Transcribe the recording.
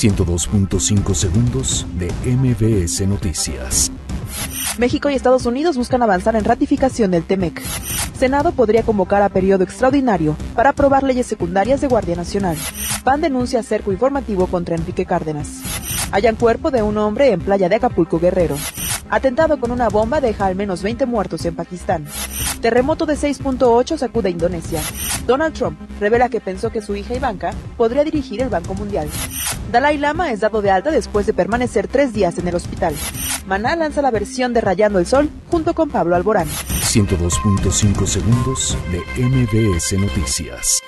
102.5 segundos de MBS Noticias. México y Estados Unidos buscan avanzar en ratificación del TEMEC. Senado podría convocar a periodo extraordinario para aprobar leyes secundarias de Guardia Nacional. PAN denuncia cerco informativo contra Enrique Cárdenas. Hallan cuerpo de un hombre en playa de Acapulco Guerrero. Atentado con una bomba deja al menos 20 muertos en Pakistán. Terremoto de 6.8 sacude Indonesia. Donald Trump revela que pensó que su hija Ivanka podría dirigir el Banco Mundial. Dalai Lama es dado de alta después de permanecer tres días en el hospital. Maná lanza la versión de Rayando el Sol junto con Pablo Alborán. 102.5 segundos de MBS Noticias.